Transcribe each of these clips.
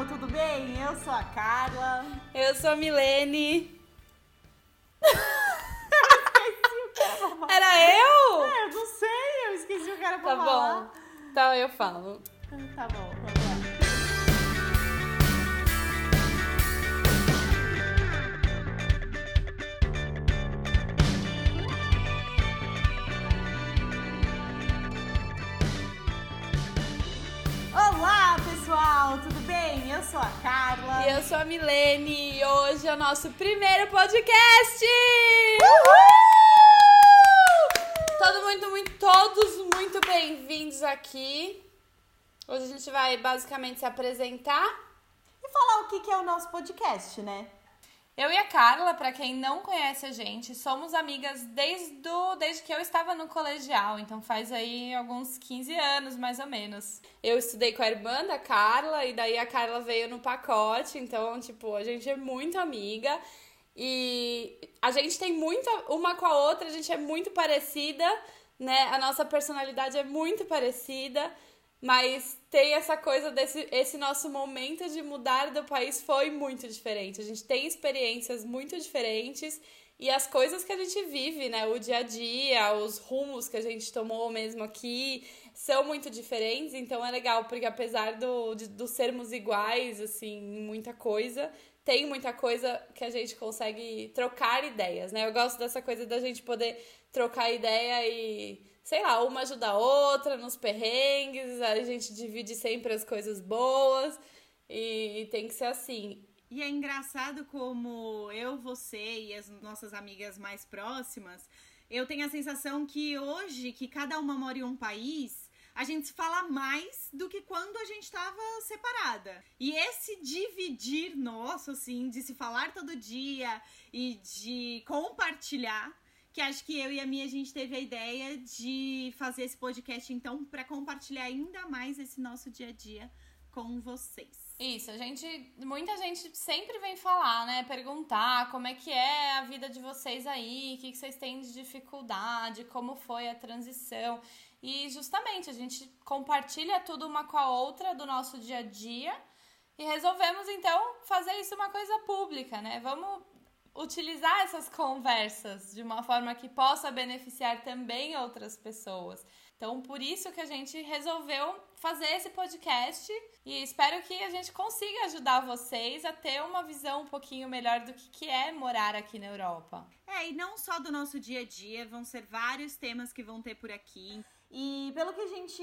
pessoal, tudo bem? Eu sou a Carla. Eu sou a Milene. Era eu? É, eu não sei, eu esqueci o cara pra Tá falar. bom. Então eu falo. Tá bom, vamos lá. Eu sou a Carla. E eu sou a Milene e hoje é o nosso primeiro podcast! Todo muito, muito, todos muito bem-vindos aqui. Hoje a gente vai basicamente se apresentar. E falar o que que é o nosso podcast, né? Eu e a Carla, pra quem não conhece a gente, somos amigas desde, o, desde que eu estava no colegial, então faz aí alguns 15 anos, mais ou menos. Eu estudei com a irmã da Carla, e daí a Carla veio no pacote, então, tipo, a gente é muito amiga. E a gente tem muita uma com a outra, a gente é muito parecida, né? A nossa personalidade é muito parecida. Mas tem essa coisa desse esse nosso momento de mudar do país foi muito diferente. A gente tem experiências muito diferentes e as coisas que a gente vive, né, o dia a dia, os rumos que a gente tomou mesmo aqui, são muito diferentes, então é legal, porque apesar do, de, do sermos iguais, assim, em muita coisa, tem muita coisa que a gente consegue trocar ideias, né? Eu gosto dessa coisa da gente poder trocar ideia e sei lá, uma ajuda a outra nos perrengues, a gente divide sempre as coisas boas e tem que ser assim. E é engraçado como eu, você e as nossas amigas mais próximas, eu tenho a sensação que hoje, que cada uma mora em um país, a gente fala mais do que quando a gente estava separada. E esse dividir nosso, assim, de se falar todo dia e de compartilhar, que acho que eu e a Mia a gente teve a ideia de fazer esse podcast então para compartilhar ainda mais esse nosso dia a dia com vocês. Isso, a gente, muita gente sempre vem falar, né, perguntar como é que é a vida de vocês aí, o que, que vocês têm de dificuldade, como foi a transição. E justamente a gente compartilha tudo uma com a outra do nosso dia a dia e resolvemos então fazer isso uma coisa pública, né? Vamos utilizar essas conversas de uma forma que possa beneficiar também outras pessoas. Então, por isso que a gente resolveu fazer esse podcast e espero que a gente consiga ajudar vocês a ter uma visão um pouquinho melhor do que, é morar aqui na Europa. É, e não só do nosso dia a dia, vão ser vários temas que vão ter por aqui. E pelo que a gente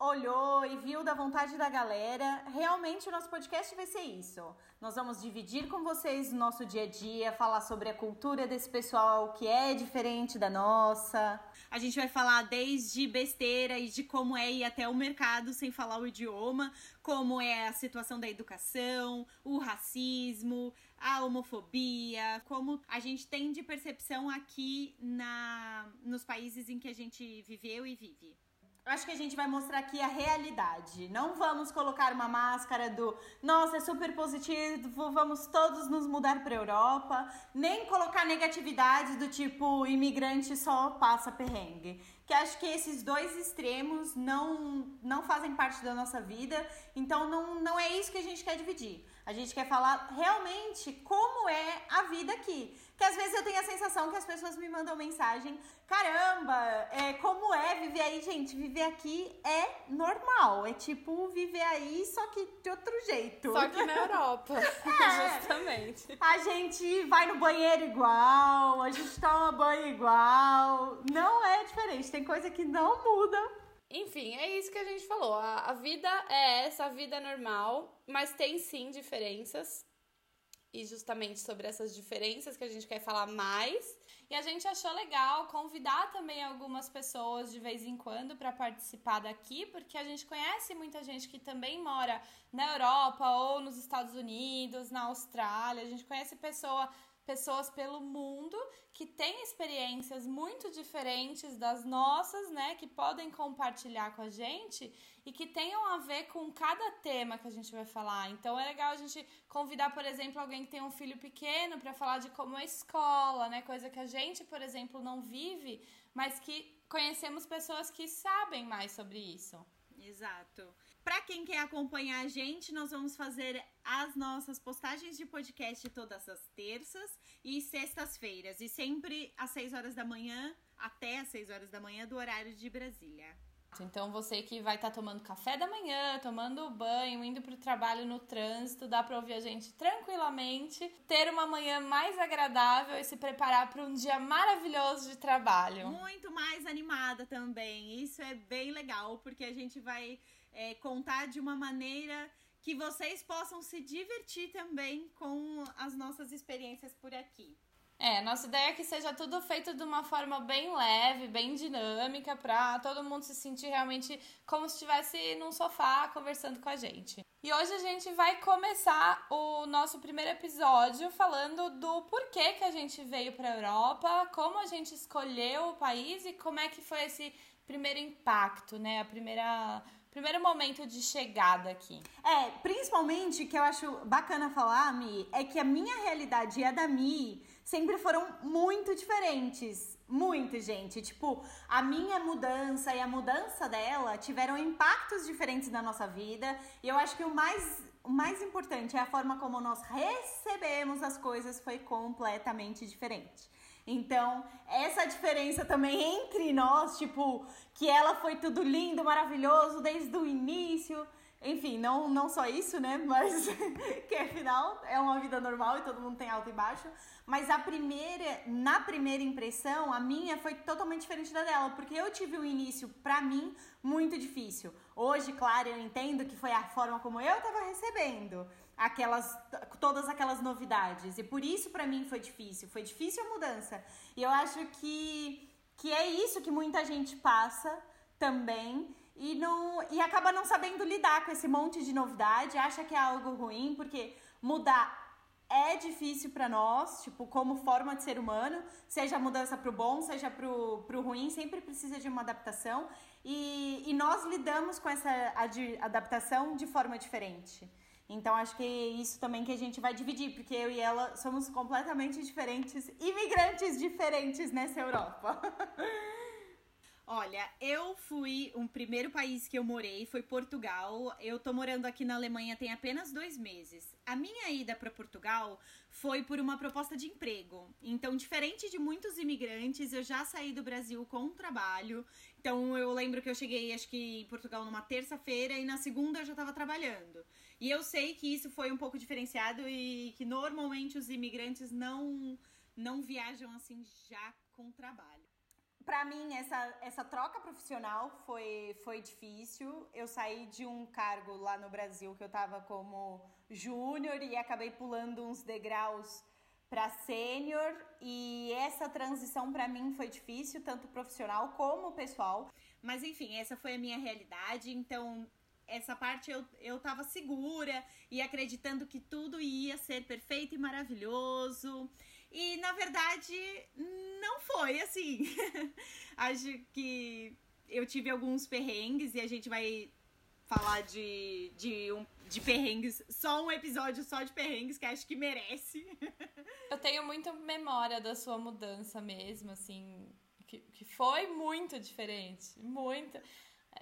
olhou e viu da vontade da galera, realmente o nosso podcast vai ser isso. Nós vamos dividir com vocês o nosso dia a dia, falar sobre a cultura desse pessoal que é diferente da nossa. A gente vai falar desde besteira e de como é ir até o mercado sem falar o idioma, como é a situação da educação, o racismo, a homofobia, como a gente tem de percepção aqui na nos países em que a gente viveu e vive. Acho que a gente vai mostrar aqui a realidade. Não vamos colocar uma máscara do nossa, é super positivo, vamos todos nos mudar para Europa, nem colocar negatividade do tipo imigrante só passa perrengue. Que acho que esses dois extremos não não fazem parte da nossa vida, então não, não é isso que a gente quer dividir. A gente quer falar realmente como é a vida aqui. Que às vezes eu tenho a sensação que as pessoas me mandam mensagem: caramba, é, como é viver aí? Gente, viver aqui é normal. É tipo viver aí, só que de outro jeito. Só que na Europa, É. justamente. A gente vai no banheiro igual, a gente toma banho igual. Não é diferente, tem coisa que não muda. Enfim, é isso que a gente falou. A, a vida é essa, a vida é normal, mas tem sim diferenças. E justamente sobre essas diferenças que a gente quer falar mais. E a gente achou legal convidar também algumas pessoas de vez em quando para participar daqui, porque a gente conhece muita gente que também mora na Europa ou nos Estados Unidos, na Austrália. A gente conhece pessoa, pessoas pelo mundo que têm experiências muito diferentes das nossas, né? Que podem compartilhar com a gente e que tenham a ver com cada tema que a gente vai falar. Então é legal a gente convidar, por exemplo, alguém que tem um filho pequeno para falar de como é a escola, né? Coisa que a gente, por exemplo, não vive, mas que conhecemos pessoas que sabem mais sobre isso. Exato. Para quem quer acompanhar a gente, nós vamos fazer as nossas postagens de podcast todas as terças e sextas-feiras. E sempre às 6 horas da manhã, até às 6 horas da manhã, do horário de Brasília. Então você que vai estar tá tomando café da manhã, tomando banho, indo para o trabalho no trânsito, dá para ouvir a gente tranquilamente, ter uma manhã mais agradável e se preparar para um dia maravilhoso de trabalho. Muito mais animada também. Isso é bem legal porque a gente vai é, contar de uma maneira que vocês possam se divertir também com as nossas experiências por aqui. É, nossa ideia é que seja tudo feito de uma forma bem leve, bem dinâmica, pra todo mundo se sentir realmente como se estivesse num sofá conversando com a gente. E hoje a gente vai começar o nosso primeiro episódio falando do porquê que a gente veio para a Europa, como a gente escolheu o país e como é que foi esse primeiro impacto, né? A primeira primeiro momento de chegada aqui. É, principalmente que eu acho bacana falar, Mi, é que a minha realidade e a da Mi sempre foram muito diferentes. Muito, gente. Tipo, a minha mudança e a mudança dela tiveram impactos diferentes na nossa vida. E eu acho que o mais, o mais importante é a forma como nós recebemos as coisas foi completamente diferente. Então, essa diferença também entre nós, tipo, que ela foi tudo lindo, maravilhoso desde o início enfim, não, não só isso, né? Mas que afinal é uma vida normal e todo mundo tem alto e baixo. Mas a primeira, na primeira impressão, a minha foi totalmente diferente da dela, porque eu tive um início, pra mim, muito difícil. Hoje, claro, eu entendo que foi a forma como eu tava recebendo aquelas todas aquelas novidades. E por isso para mim foi difícil, foi difícil a mudança. E eu acho que que é isso que muita gente passa também e, não, e acaba não sabendo lidar com esse monte de novidade, acha que é algo ruim, porque mudar é difícil para nós, tipo, como forma de ser humano, seja mudança pro bom, seja pro, pro ruim, sempre precisa de uma adaptação. E, e nós lidamos com essa adaptação de forma diferente. Então acho que é isso também que a gente vai dividir, porque eu e ela somos completamente diferentes, imigrantes diferentes nessa Europa. Olha, eu fui. Um primeiro país que eu morei foi Portugal. Eu tô morando aqui na Alemanha tem apenas dois meses. A minha ida para Portugal foi por uma proposta de emprego. Então, diferente de muitos imigrantes, eu já saí do Brasil com um trabalho. Então, eu lembro que eu cheguei, acho que em Portugal numa terça-feira e na segunda eu já estava trabalhando. E eu sei que isso foi um pouco diferenciado e que normalmente os imigrantes não não viajam assim já com trabalho para mim, essa, essa troca profissional foi, foi difícil. Eu saí de um cargo lá no Brasil que eu tava como júnior e acabei pulando uns degraus para sênior e essa transição para mim foi difícil, tanto profissional como pessoal. Mas enfim, essa foi a minha realidade, então essa parte eu, eu tava segura e acreditando que tudo ia ser perfeito e maravilhoso. E na verdade, não foi assim. Acho que eu tive alguns perrengues e a gente vai falar de, de, um, de perrengues, só um episódio só de perrengues que acho que merece. Eu tenho muita memória da sua mudança mesmo, assim, que, que foi muito diferente, muito.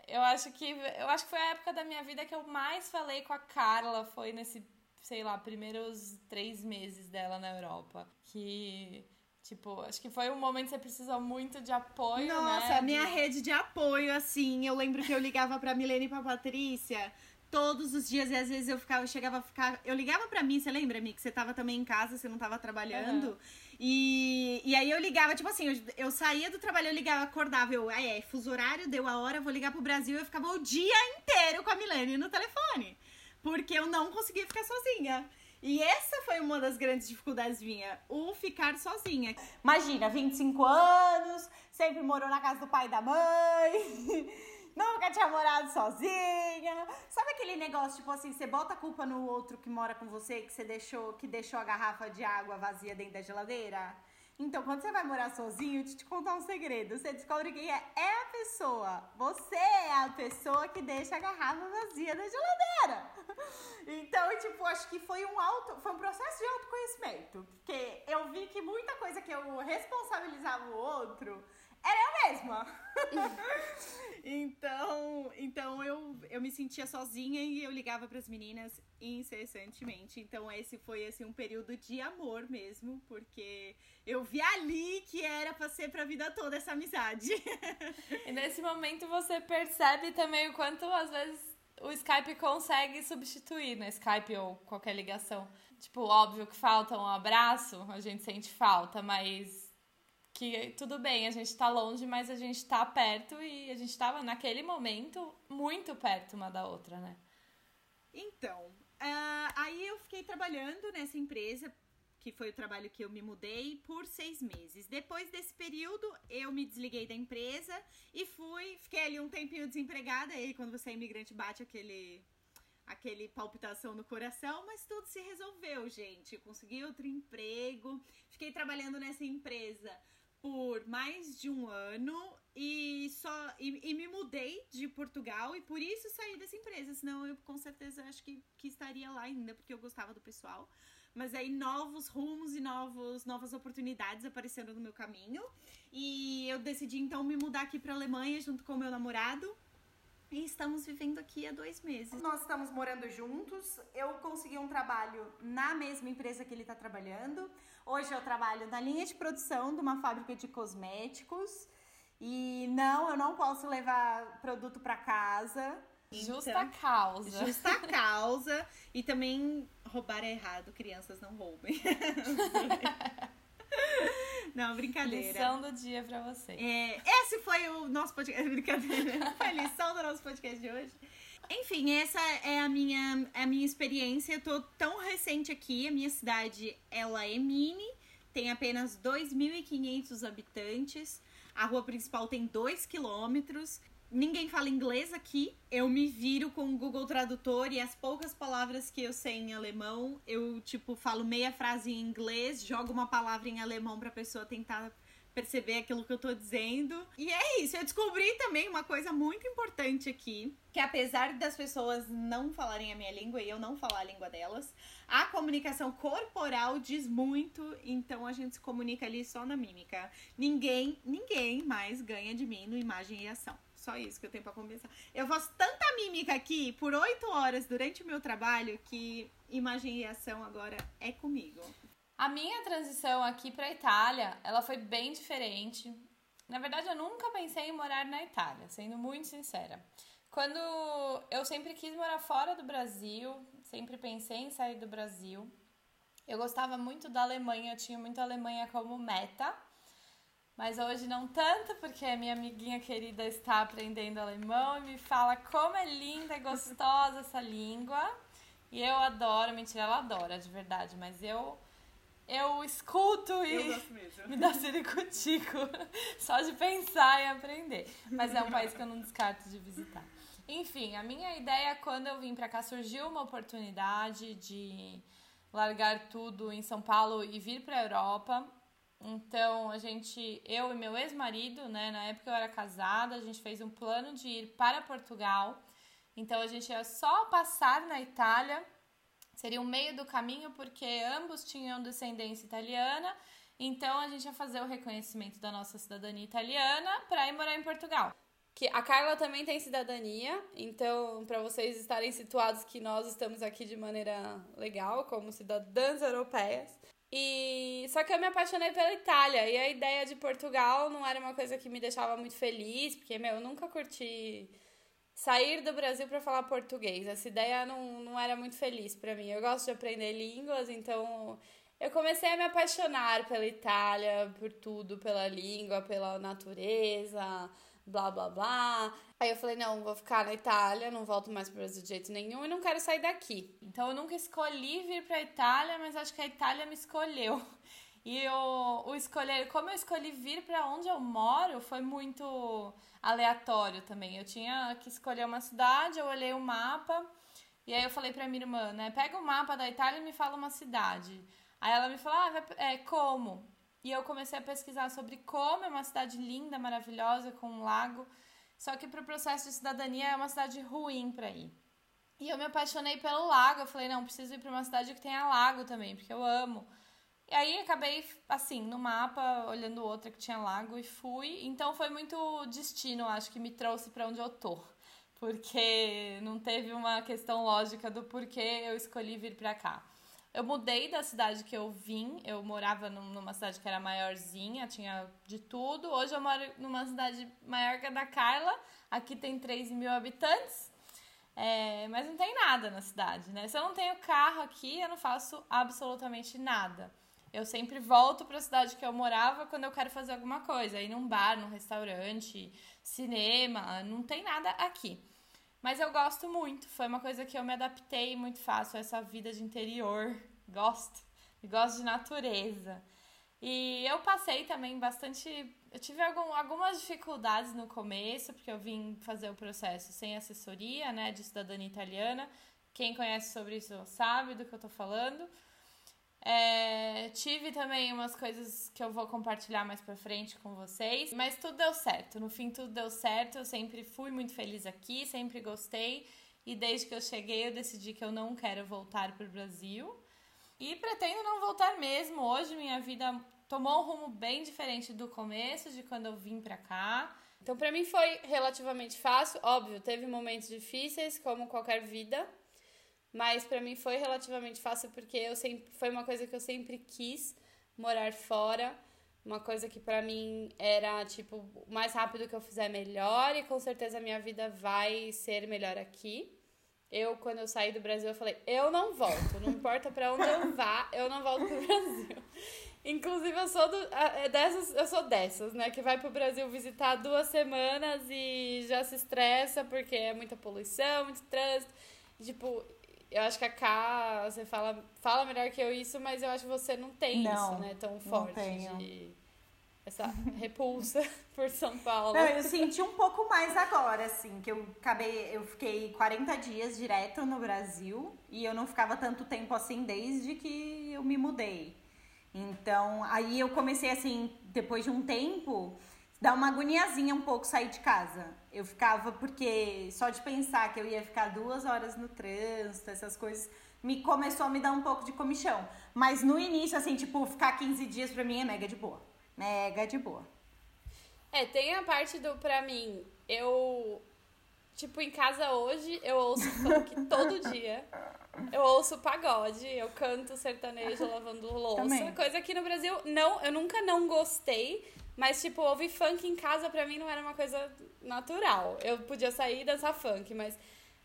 Eu acho que eu acho que foi a época da minha vida que eu mais falei com a Carla, foi nesse sei lá, primeiros três meses dela na Europa. Que, tipo, acho que foi um momento que você precisou muito de apoio, Nossa, né? Nossa, a minha de... rede de apoio, assim, eu lembro que eu ligava pra Milene e pra Patrícia todos os dias, e às vezes eu ficava, eu chegava a ficar. Eu ligava pra mim, você lembra, Mi, que você tava também em casa, você não tava trabalhando. Uhum. E, e aí eu ligava, tipo assim, eu, eu saía do trabalho, eu ligava, acordava, eu, ah, é, fuso horário, deu a hora, vou ligar pro Brasil, eu ficava o dia inteiro com a Milene no telefone porque eu não conseguia ficar sozinha. E essa foi uma das grandes dificuldades minha, o ficar sozinha. Imagina, 25 anos, sempre morou na casa do pai e da mãe, nunca tinha morado sozinha. Sabe aquele negócio, tipo assim, você bota a culpa no outro que mora com você, que você deixou, que deixou a garrafa de água vazia dentro da geladeira? Então, quando você vai morar sozinho, eu te contar um segredo. Você descobre quem é, é a pessoa. Você é a pessoa que deixa a garrafa vazia na geladeira. Então, tipo, acho que foi um auto, foi um processo de autoconhecimento. Porque eu vi que muita coisa que eu responsabilizava o outro era eu mesma. então, então eu, eu me sentia sozinha e eu ligava para as meninas incessantemente. Então esse foi assim um período de amor mesmo, porque eu vi ali que era para ser para a vida toda essa amizade. e nesse momento você percebe também o quanto às vezes o Skype consegue substituir, né? Skype ou qualquer ligação. Tipo, óbvio que falta um abraço, a gente sente falta, mas que tudo bem, a gente tá longe, mas a gente tá perto e a gente tava naquele momento muito perto uma da outra, né? Então, uh, aí eu fiquei trabalhando nessa empresa que foi o trabalho que eu me mudei, por seis meses. Depois desse período, eu me desliguei da empresa e fui, fiquei ali um tempinho desempregada. Aí, quando você é imigrante, bate aquele aquele palpitação no coração, mas tudo se resolveu, gente. Consegui outro emprego, fiquei trabalhando nessa empresa por mais de um ano e só e, e, me mudei de Portugal e por isso saí dessa empresa, senão eu com certeza acho que, que estaria lá ainda porque eu gostava do pessoal. Mas aí novos rumos e novos, novas oportunidades apareceram no meu caminho. E eu decidi então me mudar aqui para Alemanha junto com o meu namorado. E estamos vivendo aqui há dois meses. Nós estamos morando juntos. Eu consegui um trabalho na mesma empresa que ele está trabalhando. Hoje eu trabalho na linha de produção de uma fábrica de cosméticos. E não, eu não posso levar produto para casa. Justa então, causa. Justa causa. E também roubar é errado, crianças não roubem. Não, brincadeira. Lição do dia pra você. É, esse foi o nosso podcast. Brincadeira. Foi a lição do nosso podcast de hoje. Enfim, essa é a minha, a minha experiência. Eu tô tão recente aqui. A minha cidade, ela é mini. Tem apenas 2.500 habitantes. A rua principal tem 2 quilômetros ninguém fala inglês aqui. Eu me viro com o Google Tradutor e as poucas palavras que eu sei em alemão, eu, tipo, falo meia frase em inglês, jogo uma palavra em alemão pra pessoa tentar perceber aquilo que eu tô dizendo. E é isso, eu descobri também uma coisa muito importante aqui, que apesar das pessoas não falarem a minha língua e eu não falar a língua delas, a comunicação corporal diz muito, então a gente se comunica ali só na mímica. Ninguém, ninguém mais ganha de mim no imagem e ação. Só isso que eu tenho pra compensar. Eu faço tanta mímica aqui por oito horas durante o meu trabalho que imagem e ação agora é comigo. A minha transição aqui pra Itália, ela foi bem diferente. Na verdade, eu nunca pensei em morar na Itália, sendo muito sincera. Quando eu sempre quis morar fora do Brasil, sempre pensei em sair do Brasil. Eu gostava muito da Alemanha, eu tinha muito a Alemanha como meta. Mas hoje não tanto, porque a minha amiguinha querida está aprendendo alemão e me fala como é linda e gostosa essa língua. E eu adoro, mentira, ela adora de verdade, mas eu eu escuto e eu me dá ciricutico só de pensar e aprender. Mas é um país que eu não descarto de visitar. Enfim, a minha ideia quando eu vim para cá surgiu uma oportunidade de largar tudo em São Paulo e vir para a Europa. Então, a gente, eu e meu ex-marido, né, na época eu era casada, a gente fez um plano de ir para Portugal. Então, a gente ia só passar na Itália, seria o meio do caminho, porque ambos tinham descendência italiana. Então, a gente ia fazer o reconhecimento da nossa cidadania italiana para ir morar em Portugal. Que a Carla também tem cidadania, então, para vocês estarem situados que nós estamos aqui de maneira legal, como cidadãs europeias. E só que eu me apaixonei pela Itália e a ideia de Portugal não era uma coisa que me deixava muito feliz, porque meu, eu nunca curti sair do Brasil para falar português. Essa ideia não, não era muito feliz para mim. Eu gosto de aprender línguas, então eu comecei a me apaixonar pela Itália, por tudo, pela língua, pela natureza, blá blá blá. Aí eu falei, não, vou ficar na Itália, não volto mais pro Brasil de jeito nenhum e não quero sair daqui. Então eu nunca escolhi vir pra Itália, mas acho que a Itália me escolheu. E eu, o escolher, como eu escolhi vir para onde eu moro, foi muito aleatório também. Eu tinha que escolher uma cidade, eu olhei o mapa, e aí eu falei pra minha irmã, né, pega o mapa da Itália e me fala uma cidade. Aí ela me falou, ah, é, como? E eu comecei a pesquisar sobre como é uma cidade linda, maravilhosa, com um lago. Só que para o processo de cidadania é uma cidade ruim para ir. E eu me apaixonei pelo lago. Eu falei, não, preciso ir para uma cidade que tenha lago também, porque eu amo E aí acabei, assim, no mapa, olhando outra que tinha lago e fui. Então foi muito destino, acho que me trouxe para onde eu tô. Porque não teve uma questão lógica do porquê eu escolhi vir para cá. Eu mudei da cidade que eu vim, eu morava numa cidade que era maiorzinha, tinha de tudo. Hoje eu moro numa cidade maior que a da Carla, aqui tem 3 mil habitantes, é, mas não tem nada na cidade, né? Se eu não tenho carro aqui, eu não faço absolutamente nada. Eu sempre volto para a cidade que eu morava quando eu quero fazer alguma coisa, ir num bar, num restaurante, cinema, não tem nada aqui. Mas eu gosto muito, foi uma coisa que eu me adaptei muito fácil, essa vida de interior. Gosto, gosto de natureza. E eu passei também bastante. Eu tive algum, algumas dificuldades no começo, porque eu vim fazer o processo sem assessoria, né, de cidadania italiana. Quem conhece sobre isso sabe do que eu tô falando. É, tive também umas coisas que eu vou compartilhar mais pra frente com vocês, mas tudo deu certo. No fim, tudo deu certo. Eu sempre fui muito feliz aqui, sempre gostei. E desde que eu cheguei, eu decidi que eu não quero voltar pro Brasil. E pretendo não voltar mesmo. Hoje, minha vida tomou um rumo bem diferente do começo, de quando eu vim pra cá. Então, para mim foi relativamente fácil. Óbvio, teve momentos difíceis, como qualquer vida mas para mim foi relativamente fácil porque eu sempre foi uma coisa que eu sempre quis morar fora, uma coisa que para mim era tipo, mais rápido que eu fizer melhor e com certeza a minha vida vai ser melhor aqui. Eu, quando eu saí do Brasil, eu falei, eu não volto, não importa para onde eu vá, eu não volto pro Brasil. Inclusive, eu sou do, é dessas, eu sou dessas, né? Que vai pro Brasil visitar duas semanas e já se estressa porque é muita poluição, muito trânsito. Tipo, eu acho que a K, você fala, fala melhor que eu isso, mas eu acho que você não tem não, isso, né? Tão forte de essa repulsa por São Paulo. Não, eu senti um pouco mais agora, assim, que eu acabei, eu fiquei 40 dias direto no Brasil e eu não ficava tanto tempo assim desde que eu me mudei. Então, aí eu comecei assim, depois de um tempo, dá uma agoniazinha um pouco sair de casa. Eu ficava, porque só de pensar que eu ia ficar duas horas no trânsito, essas coisas, me começou a me dar um pouco de comichão. Mas no início, assim, tipo, ficar 15 dias pra mim é mega de boa. Mega de boa. É, tem a parte do, pra mim, eu. Tipo, em casa hoje, eu ouço funk todo dia. Eu ouço pagode, eu canto sertanejo lavando louça. Também. Coisa que no Brasil, não, eu nunca não gostei mas, tipo, ouvir funk em casa pra mim não era uma coisa natural. Eu podia sair e dançar funk, mas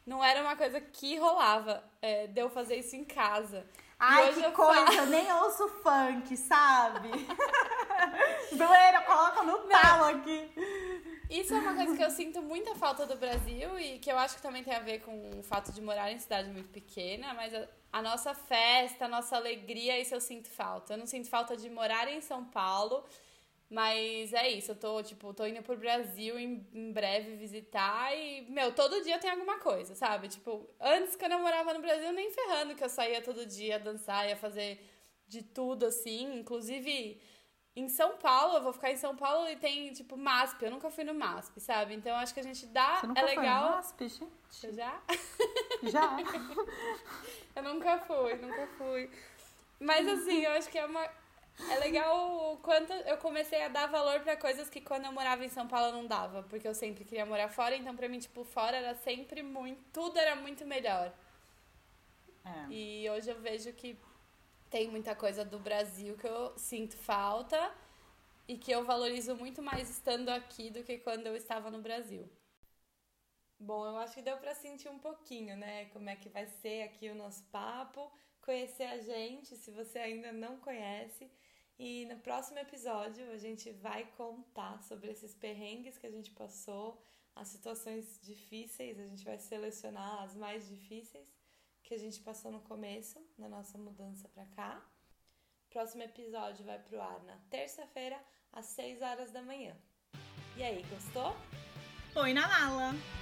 não era uma coisa que rolava é, de eu fazer isso em casa. Ai, que eu coisa, faço... eu nem ouço funk, sabe? Doeira, coloca no tal aqui. Isso é uma coisa que eu sinto muita falta do Brasil e que eu acho que também tem a ver com o fato de morar em cidade muito pequena, mas a, a nossa festa, a nossa alegria, isso eu sinto falta. Eu não sinto falta de morar em São Paulo mas é isso, eu tô, tipo, tô indo pro Brasil em, em, breve visitar e, meu, todo dia tem alguma coisa, sabe? Tipo, antes quando eu morava no Brasil, nem ferrando que eu saía todo dia dançar, ia fazer de tudo assim. Inclusive, em São Paulo, eu vou ficar em São Paulo e tem, tipo, MASP. Eu nunca fui no MASP, sabe? Então acho que a gente dá. Você nunca é legal. Foi no MASP, gente? Eu já? Já. eu nunca fui, nunca fui. Mas assim, eu acho que é uma é legal o quanto eu comecei a dar valor para coisas que quando eu morava em São Paulo eu não dava, porque eu sempre queria morar fora, então para mim, tipo, fora era sempre muito, tudo era muito melhor. É. E hoje eu vejo que tem muita coisa do Brasil que eu sinto falta e que eu valorizo muito mais estando aqui do que quando eu estava no Brasil. Bom, eu acho que deu para sentir um pouquinho, né? Como é que vai ser aqui o nosso papo, conhecer a gente, se você ainda não conhece. E no próximo episódio a gente vai contar sobre esses perrengues que a gente passou, as situações difíceis, a gente vai selecionar as mais difíceis que a gente passou no começo, na nossa mudança para cá. Próximo episódio vai pro ar na terça-feira, às 6 horas da manhã. E aí, gostou? Põe na mala!